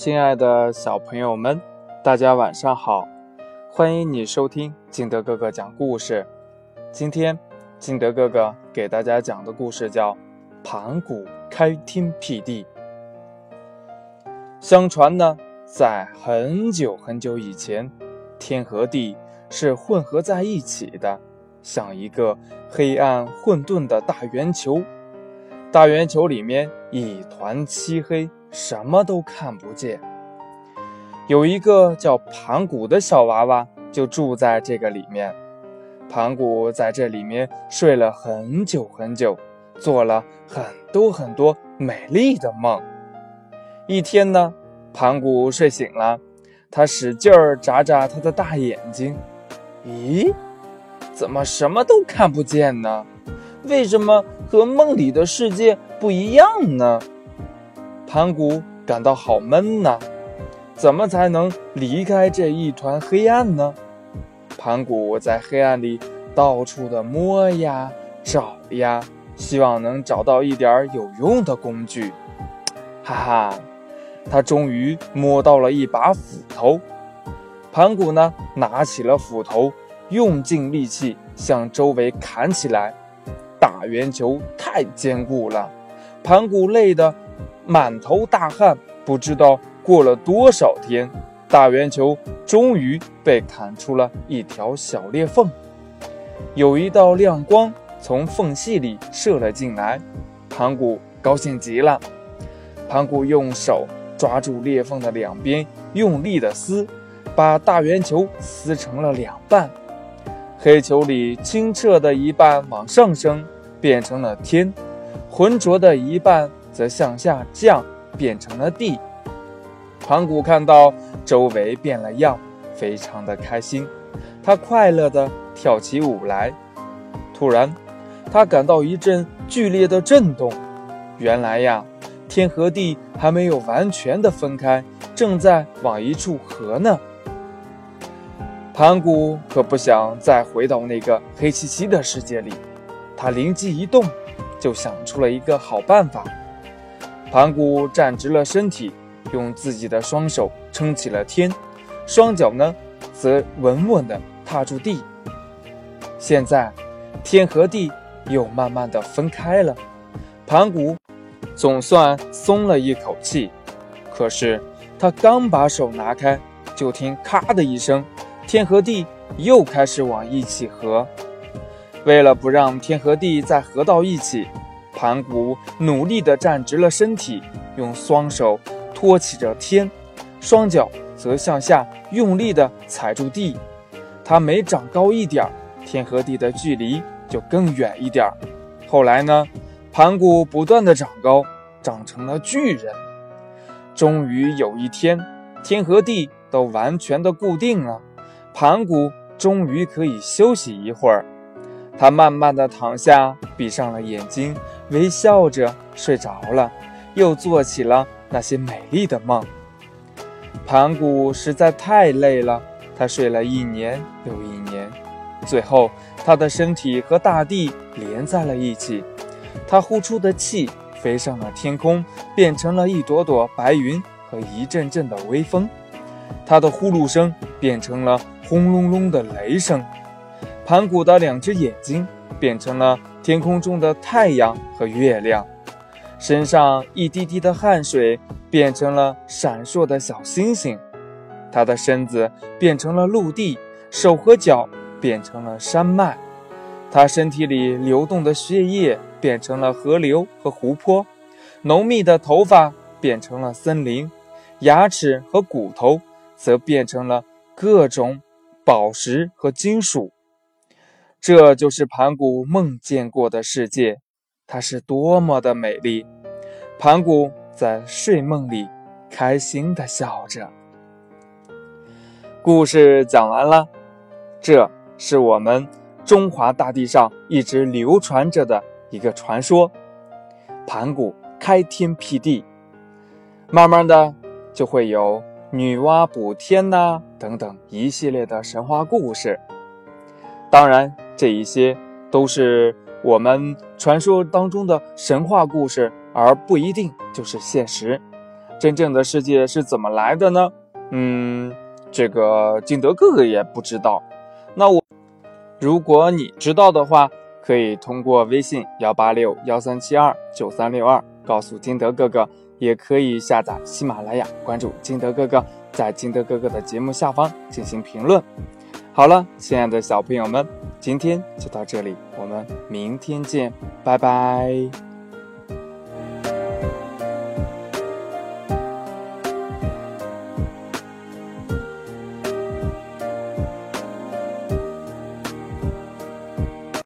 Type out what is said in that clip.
亲爱的小朋友们，大家晚上好！欢迎你收听金德哥哥讲故事。今天，金德哥哥给大家讲的故事叫《盘古开天辟地》。相传呢，在很久很久以前，天和地是混合在一起的，像一个黑暗混沌的大圆球。大圆球里面一团漆黑，什么都看不见。有一个叫盘古的小娃娃，就住在这个里面。盘古在这里面睡了很久很久，做了很多很多美丽的梦。一天呢，盘古睡醒了，他使劲儿眨眨他的大眼睛，咦，怎么什么都看不见呢？为什么和梦里的世界不一样呢？盘古感到好闷呐，怎么才能离开这一团黑暗呢？盘古在黑暗里到处的摸呀找呀，希望能找到一点有用的工具。哈哈，他终于摸到了一把斧头。盘古呢，拿起了斧头，用尽力气向周围砍起来。大圆球太坚固了，盘古累得满头大汗。不知道过了多少天，大圆球终于被砍出了一条小裂缝，有一道亮光从缝隙里射了进来。盘古高兴极了，盘古用手抓住裂缝的两边，用力的撕，把大圆球撕成了两半。黑球里清澈的一半往上升，变成了天；浑浊的一半则向下降，变成了地。盘古看到周围变了样，非常的开心，他快乐地跳起舞来。突然，他感到一阵剧烈的震动。原来呀，天和地还没有完全的分开，正在往一处合呢。盘古可不想再回到那个黑漆漆的世界里，他灵机一动，就想出了一个好办法。盘古站直了身体，用自己的双手撑起了天，双脚呢则稳稳地踏住地。现在，天和地又慢慢地分开了，盘古总算松了一口气。可是，他刚把手拿开，就听“咔”的一声。天和地又开始往一起合，为了不让天和地再合到一起，盘古努力地站直了身体，用双手托起着天，双脚则向下用力地踩住地。他每长高一点，天和地的距离就更远一点。后来呢，盘古不断地长高，长成了巨人。终于有一天，天和地都完全的固定了。盘古终于可以休息一会儿，他慢慢的躺下，闭上了眼睛，微笑着睡着了，又做起了那些美丽的梦。盘古实在太累了，他睡了一年又一年，最后他的身体和大地连在了一起，他呼出的气飞上了天空，变成了一朵朵白云和一阵阵的微风，他的呼噜声变成了。轰隆隆的雷声，盘古的两只眼睛变成了天空中的太阳和月亮，身上一滴滴的汗水变成了闪烁的小星星，他的身子变成了陆地，手和脚变成了山脉，他身体里流动的血液变成了河流和湖泊，浓密的头发变成了森林，牙齿和骨头则变成了各种。宝石和金属，这就是盘古梦见过的世界，它是多么的美丽！盘古在睡梦里开心地笑着。故事讲完了，这是我们中华大地上一直流传着的一个传说：盘古开天辟地，慢慢的就会有。女娲补天呐，等等一系列的神话故事。当然，这一些都是我们传说当中的神话故事，而不一定就是现实。真正的世界是怎么来的呢？嗯，这个金德哥哥也不知道。那我，如果你知道的话，可以通过微信幺八六幺三七二九三六二告诉金德哥哥，也可以下载喜马拉雅，关注金德哥哥，在金德哥哥的节目下方进行评论。好了，亲爱的小朋友们，今天就到这里，我们明天见，拜拜。